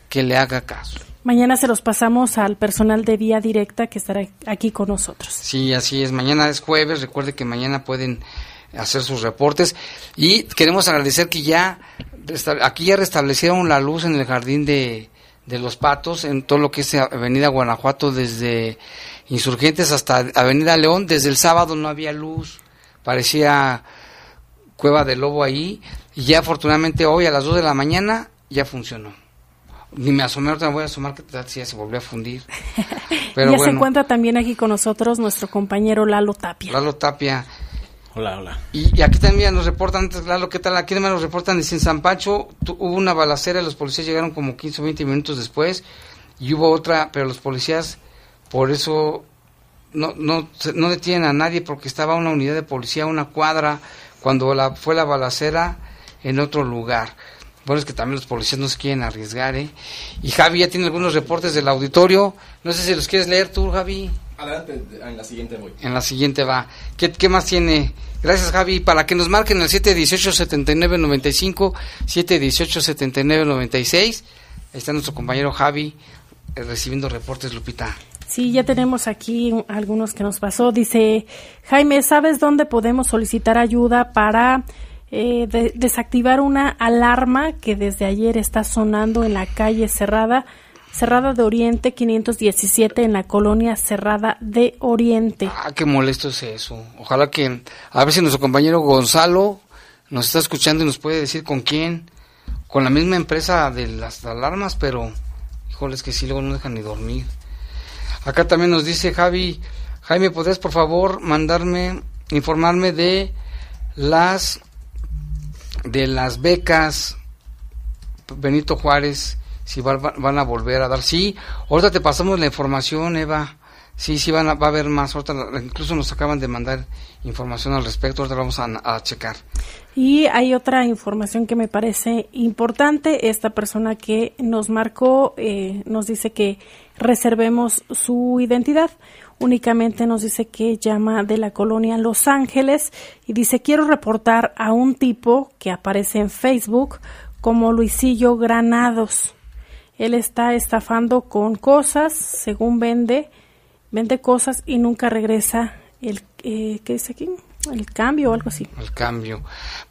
que le haga caso. Mañana se los pasamos al personal de vía directa que estará aquí con nosotros. Sí, así es. Mañana es jueves. Recuerde que mañana pueden hacer sus reportes. Y queremos agradecer que ya aquí ya restablecieron la luz en el jardín de, de los patos, en todo lo que es Avenida Guanajuato, desde Insurgentes hasta Avenida León. Desde el sábado no había luz. Parecía cueva de lobo ahí. Y ya afortunadamente hoy a las 2 de la mañana ya funcionó ni me asomé, ahorita me voy a asomar que ya se volvió a fundir. [LAUGHS] Pero ya se encuentra también aquí con nosotros nuestro compañero Lalo Tapia. Lalo Tapia. Hola, hola. Y, aquí también nos reportan, Lalo, ¿qué tal? Aquí también nos reportan, dice en San Pancho, hubo una balacera, los policías llegaron como 15 o 20 minutos después, y hubo otra, pero los policías, por eso, no, no, no detienen a nadie, porque estaba una unidad de policía a una cuadra, cuando la, fue la balacera en otro lugar. Bueno, es que también los policías no se quieren arriesgar, ¿eh? Y Javi ya tiene algunos reportes del auditorio. No sé si los quieres leer tú, Javi. Adelante, en la siguiente voy. En la siguiente va. ¿Qué, qué más tiene? Gracias, Javi. Para que nos marquen el 718-7995, 718-7996. Ahí está nuestro compañero Javi eh, recibiendo reportes, Lupita. Sí, ya tenemos aquí algunos que nos pasó. Dice, Jaime, ¿sabes dónde podemos solicitar ayuda para eh, desactivar una alarma que desde ayer está sonando en la calle Cerrada, Cerrada de Oriente 517 en la colonia Cerrada de Oriente? Ah, qué molesto es eso. Ojalá que a ver si nuestro compañero Gonzalo nos está escuchando y nos puede decir con quién. Con la misma empresa de las alarmas, pero híjoles que sí, luego no dejan ni dormir. Acá también nos dice Javi, Jaime, ¿podrías por favor mandarme, informarme de las de las becas Benito Juárez, si van a volver a dar. Sí, ahorita te pasamos la información, Eva. Sí, sí, van a, va a haber más. Ahorita incluso nos acaban de mandar información al respecto. Ahorita vamos a, checar. Y hay otra información que me parece importante. Esta persona que nos marcó eh, nos dice que reservemos su identidad. Únicamente nos dice que llama de la colonia Los Ángeles y dice quiero reportar a un tipo que aparece en Facebook como Luisillo Granados. Él está estafando con cosas, según vende, vende cosas y nunca regresa el eh, ¿qué dice aquí? El cambio o algo así. El cambio.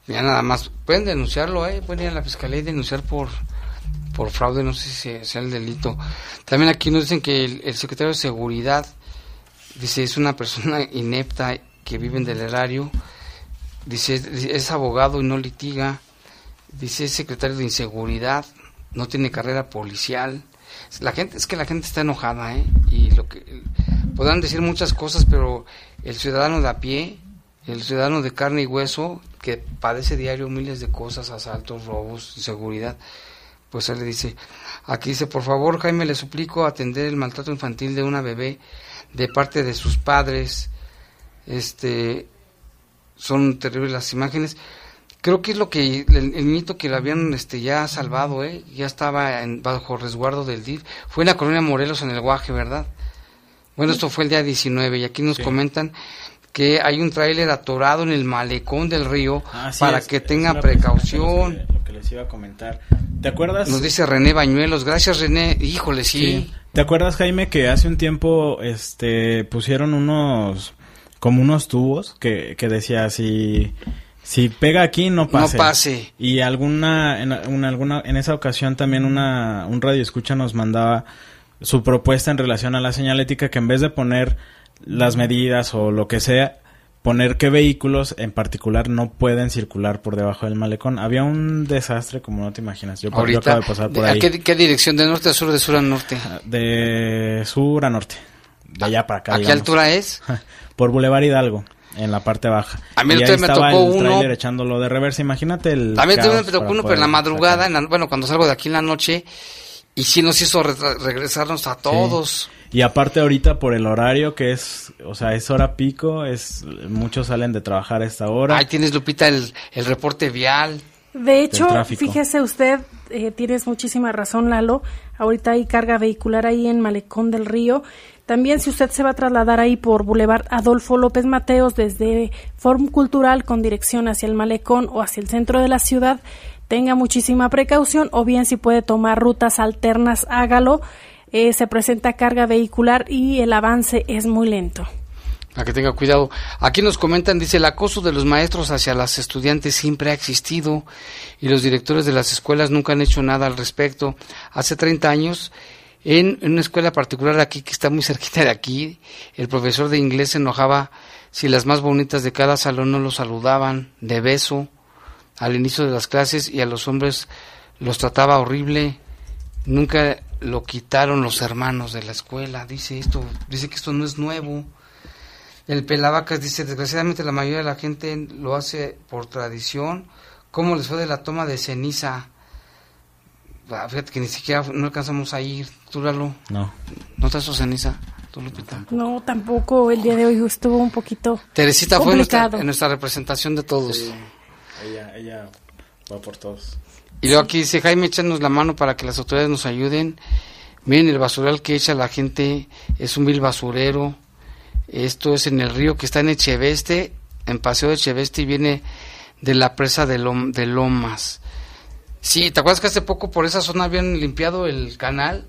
Ya nada más pueden denunciarlo, eh, pueden ir a la fiscalía y denunciar por por fraude, no sé si sea el delito. También aquí nos dicen que el, secretario de Seguridad, dice, es una persona [LAUGHS] inepta que vive en del erario, dice, es abogado y no litiga, dice, es secretario de Inseguridad, no tiene carrera policial. La gente, es que la gente está enojada, ¿eh? Y lo que podrán decir muchas cosas, pero el ciudadano de a pie, el ciudadano de carne y hueso, que padece diario miles de cosas, asaltos, robos, inseguridad, pues él le dice, aquí dice, por favor Jaime, le suplico atender el maltrato infantil de una bebé de parte de sus padres, este, son terribles las imágenes. Creo que es lo que el, mito que lo habían este ya salvado, ¿eh? ya estaba en, bajo resguardo del DIF. Fue en la colonia Morelos en el Guaje, ¿verdad? Bueno, esto fue el día 19 y aquí nos comentan que hay un tráiler atorado en el malecón del río ah, para que tenga precaución. Les iba a comentar. ¿Te acuerdas? Nos dice René Bañuelos. Gracias, René. Híjole, sí. ¿Te acuerdas, Jaime, que hace un tiempo este pusieron unos como unos tubos que, que decía si si pega aquí no pase. No pase. Y alguna en, alguna en esa ocasión también una un radio escucha nos mandaba su propuesta en relación a la señalética que en vez de poner las medidas o lo que sea, poner qué vehículos en particular no pueden circular por debajo del malecón. Había un desastre como no te imaginas. Yo, acabo de pasar por ahí. Qué, dirección? ¿De norte a sur, de sur a norte? Ah, de sur a norte. De allá para acá. ¿A qué altura es? [LAUGHS] por Boulevard Hidalgo. En la parte baja. A mí me tocó el uno. echándolo de reversa. Imagínate el. También me tocó uno, pero en la madrugada, bueno, cuando salgo de aquí en la noche, y sí nos hizo regresarnos a todos. Y aparte ahorita por el horario que es, o sea, es hora pico, es muchos salen de trabajar a esta hora. Ahí tienes Lupita el, el reporte vial. De hecho, fíjese usted, eh, tienes muchísima razón Lalo, ahorita hay carga vehicular ahí en Malecón del Río. También si usted se va a trasladar ahí por Boulevard Adolfo López Mateos desde Forum Cultural con dirección hacia el Malecón o hacia el centro de la ciudad, tenga muchísima precaución o bien si puede tomar rutas alternas, hágalo. Eh, se presenta carga vehicular y el avance es muy lento. A que tenga cuidado. Aquí nos comentan, dice, el acoso de los maestros hacia las estudiantes siempre ha existido y los directores de las escuelas nunca han hecho nada al respecto. Hace 30 años, en, en una escuela particular aquí, que está muy cerquita de aquí, el profesor de inglés se enojaba si las más bonitas de cada salón no lo saludaban de beso al inicio de las clases y a los hombres los trataba horrible. Nunca lo quitaron los hermanos de la escuela. Dice esto, dice que esto no es nuevo. El Pelavacas dice, desgraciadamente la mayoría de la gente lo hace por tradición. ¿Cómo les fue de la toma de ceniza? Ah, fíjate que ni siquiera no alcanzamos a ir. ¿Tú, No. ¿No te ceniza? ¿Tú, Lupita? No, tampoco. El día de hoy estuvo un poquito Teresita fue en nuestra, representación de todos. Ella, ella va por todos. Y luego aquí dice Jaime, échanos la mano para que las autoridades nos ayuden. Miren el basural que echa la gente, es un vil basurero. Esto es en el río que está en Echeveste, en Paseo de Echeveste y viene de la presa de, de Lomas. Sí, ¿te acuerdas que hace poco por esa zona habían limpiado el canal?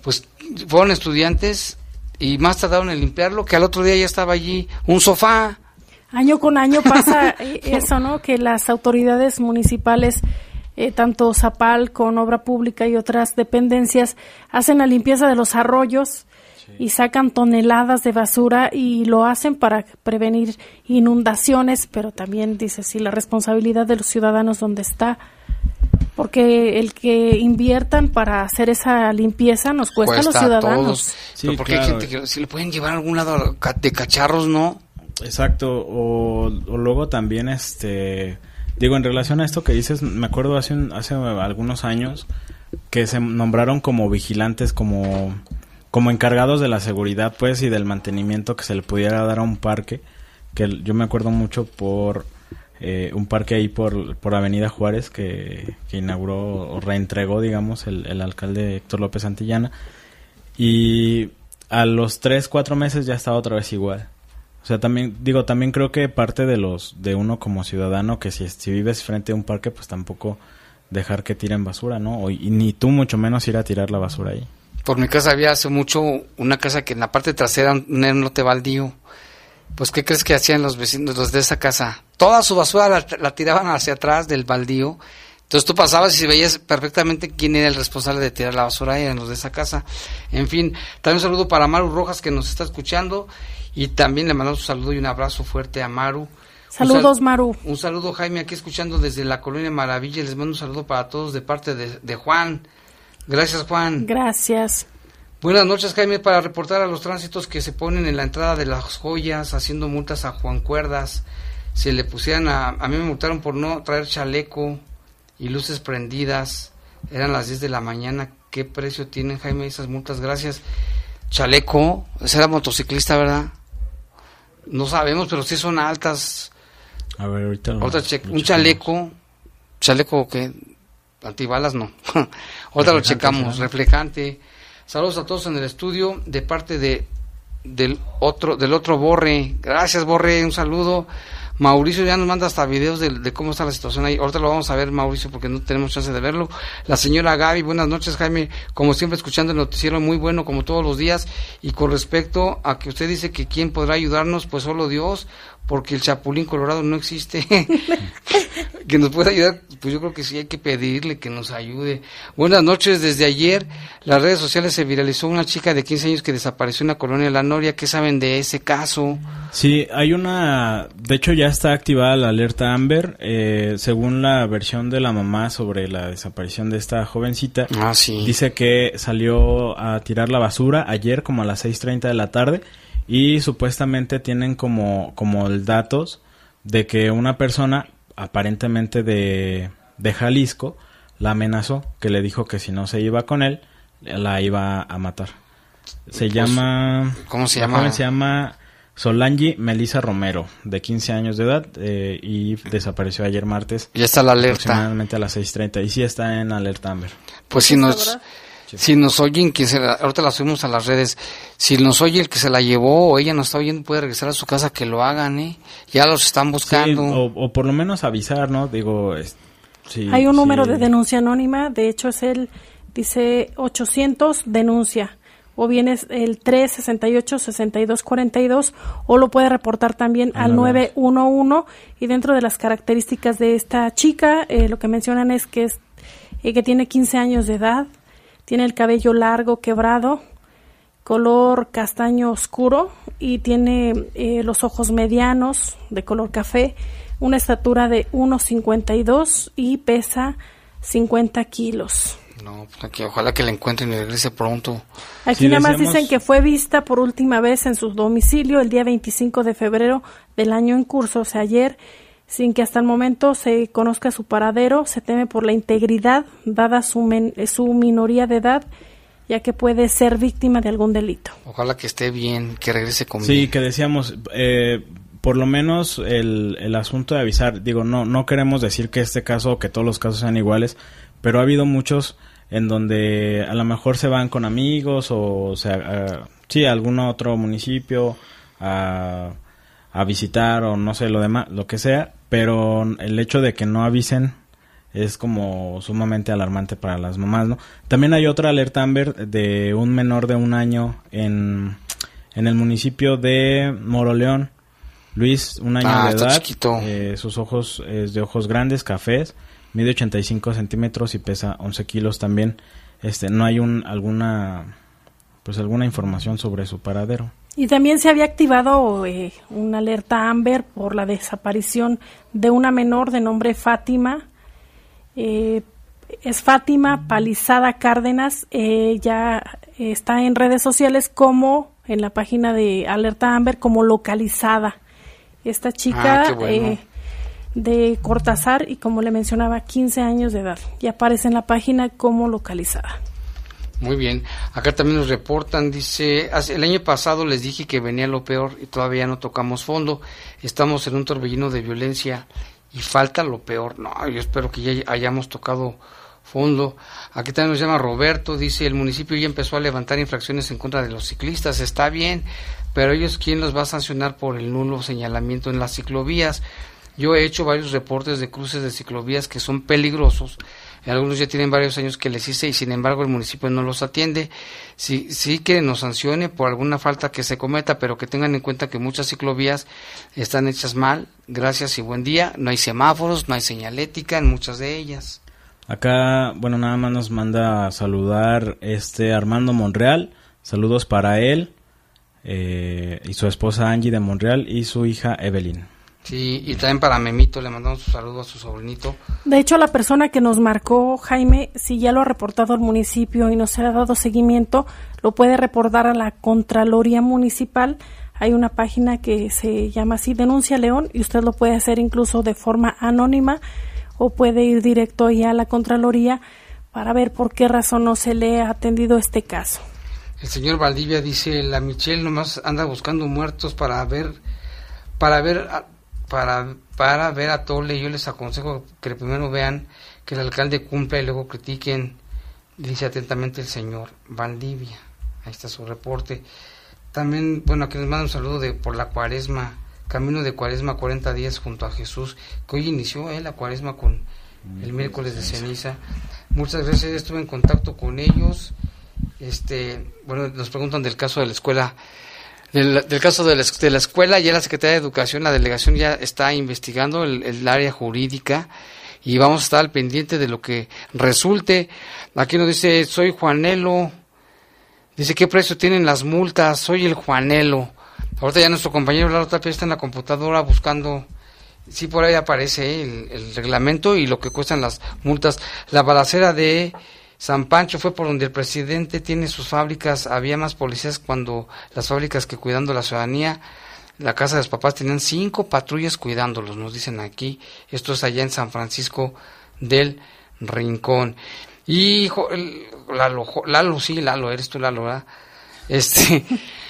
Pues fueron estudiantes y más tardaron en limpiarlo que al otro día ya estaba allí un sofá. Año con año pasa [LAUGHS] eso, ¿no? Que las autoridades municipales, eh, tanto Zapal con Obra Pública y otras dependencias, hacen la limpieza de los arroyos y sacan toneladas de basura y lo hacen para prevenir inundaciones, pero también dice sí la responsabilidad de los ciudadanos donde está porque el que inviertan para hacer esa limpieza nos cuesta, a los ciudadanos. Sí, porque hay gente que si le pueden llevar a algún lado de cacharros, ¿no? Exacto, o, luego también este digo en relación a esto que dices, me acuerdo hace hace algunos años que se nombraron como vigilantes como como encargados de la seguridad pues y del mantenimiento que se le pudiera dar a un parque, que yo me acuerdo mucho por eh, un parque ahí por, por Avenida Juárez que, inauguró o reentregó, digamos, el, el, alcalde Héctor López Antillana. Y a los tres, cuatro meses ya estaba otra vez igual. O sea, también, digo, también creo que parte de los, de uno como ciudadano, que si, si vives frente a un parque, pues tampoco dejar que tiren basura, ¿no? y ni tú mucho menos ir a tirar la basura ahí. Por mi casa había hace mucho una casa que en la parte trasera un lote baldío pues ¿qué crees que hacían los vecinos, los de esa casa? Toda su basura la, tiraban hacia atrás del baldío. Entonces tú pasabas y veías perfectamente quién era el responsable de tirar la basura, eran los de esa casa. En fin, también un saludo para Maru Rojas que nos está escuchando y también le mandamos un saludo y un abrazo fuerte a Maru. Saludos, Maru. Un saludo, Jaime, aquí escuchando desde la Colonia Maravilla. Les mando un saludo para todos de parte de, de Juan. Gracias, Juan. Gracias. Buenas noches, Jaime, para reportar a los tránsitos que se ponen en la entrada de las joyas, haciendo multas a Juan Cuerdas. Se le pusieran a... A mí me multaron por no traer chaleco y luces prendidas. Eran las 10 de la mañana. ¿Qué precio tienen, Jaime, esas multas? Gracias. Chaleco, ese era motociclista, ¿verdad? No sabemos, pero sí son altas. A ver, ahorita Un chaleco, chaleco que antibalas no. [LAUGHS] Otra lo checamos, reflejante Saludos a todos en el estudio de parte de del otro del otro Borre. Gracias Borre, un saludo. Mauricio ya nos manda hasta videos de, cómo está la situación ahí. Ahorita lo vamos a ver, Mauricio, porque no tenemos chance de verlo. La señora Gaby, buenas noches, Jaime. Como siempre, escuchando el noticiero, muy bueno, como todos los días. Y con respecto a que usted dice que quién podrá ayudarnos, pues solo Dios porque el Chapulín Colorado no existe. [LAUGHS] [LAUGHS] que nos pueda ayudar, pues yo creo que sí hay que pedirle que nos ayude. Buenas noches, desde ayer las redes sociales se viralizó una chica de 15 años que desapareció en la colonia La Noria. ¿Qué saben de ese caso? Sí, hay una, de hecho ya está activada la alerta Amber, eh, según la versión de la mamá sobre la desaparición de esta jovencita. Ah, sí. Dice que salió a tirar la basura ayer como a las 6.30 de la tarde y supuestamente tienen como, como el datos de que una persona aparentemente de, de Jalisco la amenazó, que le dijo que si no se iba con él, la iba a matar. Se pues, llama... ¿Cómo se llama? Se llama Solangi Melissa Romero, de 15 años de edad, eh, y desapareció ayer martes. Ya está la alerta. Aproximadamente a las 6.30, y sí está en alerta Amber. Pues si nos... Si nos oyen, que se ahorita la subimos a las redes, si nos oye el que se la llevó o ella nos está oyendo, puede regresar a su casa, que lo hagan, ¿eh? Ya los están buscando. o, por lo menos avisar, ¿no? Digo, Hay un número de denuncia anónima, de hecho es el, dice 800 denuncia, o bien es el 368-6242, o lo puede reportar también al 911, y dentro de las características de esta chica, eh, lo que mencionan es que es eh, que tiene 15 años de edad, tiene el cabello largo, quebrado, color castaño oscuro y tiene eh, los ojos medianos de color café, una estatura de 1,52 y pesa 50 kilos. No, pues ojalá que la encuentren y regrese pronto. Aquí nada más dicen que fue vista por última vez en su domicilio el día 25 de febrero del año en curso, o sea, ayer, sin que hasta el momento se conozca su paradero, se teme por la integridad, dada su, su minoría de edad, ya que puede ser víctima de algún delito. Ojalá que esté bien, que regrese con Sí, que decíamos, eh, por lo menos el, el asunto de avisar, digo, no, no queremos decir que este caso o que todos los casos sean iguales, pero ha habido muchos en donde a lo mejor se van con amigos o, sea, a, sí, a algún otro municipio a, a visitar o no sé, lo demás, lo que sea, pero el hecho de que no avisen es como sumamente alarmante para las mamás, ¿no? También hay otra alerta Amber de un menor de un año en, en el municipio de Moroleón. Luis, un año Ah, de edad, chiquito. eh, sus ojos es de ojos grandes, cafés, mide 85 centímetros y pesa 11 kilos también. Este, no hay un alguna pues alguna información sobre su paradero. Y también se había activado eh, una alerta Amber por la desaparición de una menor de nombre Fátima. Eh, es Fátima Palizada Cárdenas. Eh, ya está en redes sociales como en la página de Alerta Amber como localizada. Esta chica Ah, bueno. eh, de Cortázar y como le mencionaba 15 años de edad. Y aparece en la página como localizada. Muy bien. Acá también nos reportan, dice, el año pasado les dije que venía lo peor y todavía no tocamos fondo. Estamos en un torbellino de violencia y falta lo peor. No, yo espero que ya hayamos tocado fondo. Aquí también nos llama Roberto, dice, el municipio ya empezó a levantar infracciones en contra de los ciclistas. Está bien, pero ellos, ¿quién los va a sancionar por el nulo señalamiento en las ciclovías? Yo he hecho varios reportes de cruces de ciclovías que son peligrosos. Algunos ya tienen varios años que les hice y sin embargo el municipio no los atiende. Sí, sí que nos sancione por alguna falta que se cometa, pero que tengan en cuenta que muchas ciclovías están hechas mal. Gracias y buen día. No hay semáforos, no hay señalética en muchas de ellas. Acá, bueno, nada más nos manda saludar este Armando Monreal. Saludos para él eh, y su esposa Angie de Monreal y su hija Evelyn. Sí, y también para Memito le mandamos un saludo a su sobrinito. De hecho, la persona que nos marcó, Jaime, si ya lo ha reportado al municipio y no se le ha dado seguimiento, lo puede reportar a la Contraloría Municipal. Hay una página que se llama así, Denuncia León, y usted lo puede hacer incluso de forma anónima o puede ir directo ahí a la Contraloría para ver por qué razón no se le ha atendido este caso. El señor Valdivia dice, la Michelle nomás anda buscando muertos para ver, para ver, a- para, para ver a Tole. Yo les aconsejo que primero vean que el alcalde cumpla y luego critiquen. Dice atentamente el señor Valdivia. Ahí está su reporte. También, bueno, aquí les mando un saludo de por la cuaresma, camino de cuaresma 40 días junto a Jesús, que hoy inició eh, la cuaresma con el miércoles de ceniza. Muchas veces estuve en contacto con ellos. Este, bueno, nos preguntan del caso de la escuela, del, caso de la, escuela, ya la Secretaría de Educación, la delegación ya está investigando el, área jurídica y vamos a estar al pendiente de lo que resulte. Aquí nos dice, soy Juanelo, dice, ¿qué precio tienen las multas? Soy el Juanelo. Ahorita ya nuestro compañero Lalo Tapia está en la computadora buscando Sí, por ahí aparece el reglamento y lo que cuestan las multas. La balacera de San Pancho fue por donde el presidente tiene sus fábricas. Había más policías cuando las fábricas que cuidando la ciudadanía. La casa de los papás tenían cinco patrullas cuidándolos, nos dicen aquí. Esto es allá en San Francisco del Rincón. Y Lalo, Lalo, sí, Lalo, eres tú Lalo, ¿verdad? Este, [LAUGHS]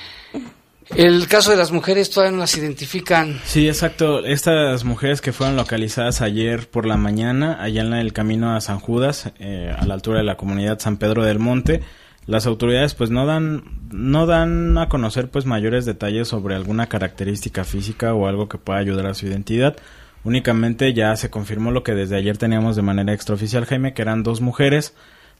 el caso de las mujeres todavía no las identifican. Sí, exacto. Estas mujeres que fueron localizadas ayer por la mañana, allá en el camino a San Judas, eh, a la altura de la comunidad San Pedro del Monte, las autoridades pues no dan no dan a conocer pues mayores detalles sobre alguna característica física o algo que pueda ayudar a su identidad. Únicamente ya se confirmó lo que desde ayer teníamos de manera extraoficial, Jaime, que eran dos mujeres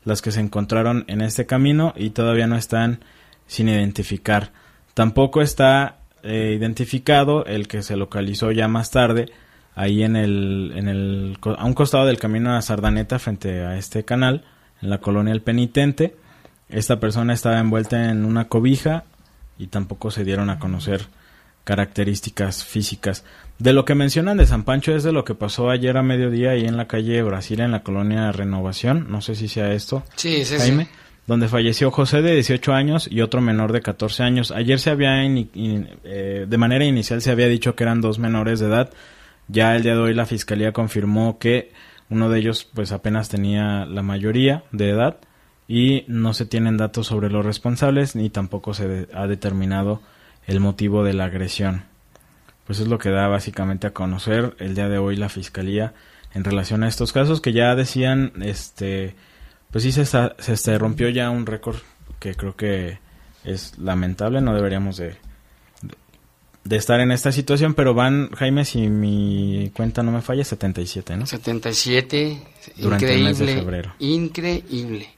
las que se encontraron en este camino y todavía no están sin identificar. Tampoco está eh, identificado el que se localizó ya más tarde ahí en el, en el a un costado del camino a Sardaneta frente a este canal en la colonia El Penitente. Esta persona estaba envuelta en una cobija y tampoco se dieron a conocer características físicas. De lo que mencionan de San Pancho es de lo que pasó ayer a mediodía ahí en la calle Brasil en la colonia Renovación. No sé si sea esto. Sí, sí, Jaime. sí. Donde falleció José de 18 años y otro menor de 14 años. Ayer se había, eh, de manera inicial se había dicho que eran dos menores de edad. Ya el día de hoy la fiscalía confirmó que uno de ellos pues apenas tenía la mayoría de edad y no se tienen datos sobre los responsables ni tampoco se de- ha determinado el motivo de la agresión. pues es lo que da básicamente a conocer el día de hoy la fiscalía en relación a estos casos que ya decían, este, pues sí se, se, se rompió ya un récord que creo que es lamentable, no deberíamos de, de estar en esta situación, pero van, Jaime, si mi cuenta no me falla, 77, ¿no? 77, Durante increíble, el mes de febrero. increíble.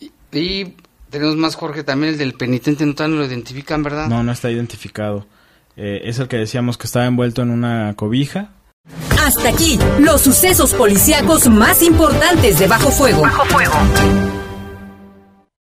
Y, y tenemos más, Jorge, también el del penitente, no lo identifican, ¿verdad? No, no está identificado. Eh, es el que decíamos que estaba envuelto en una cobija. Hasta aquí, los sucesos policíacos más importantes de Bajo Fuego. Bajo Fuego.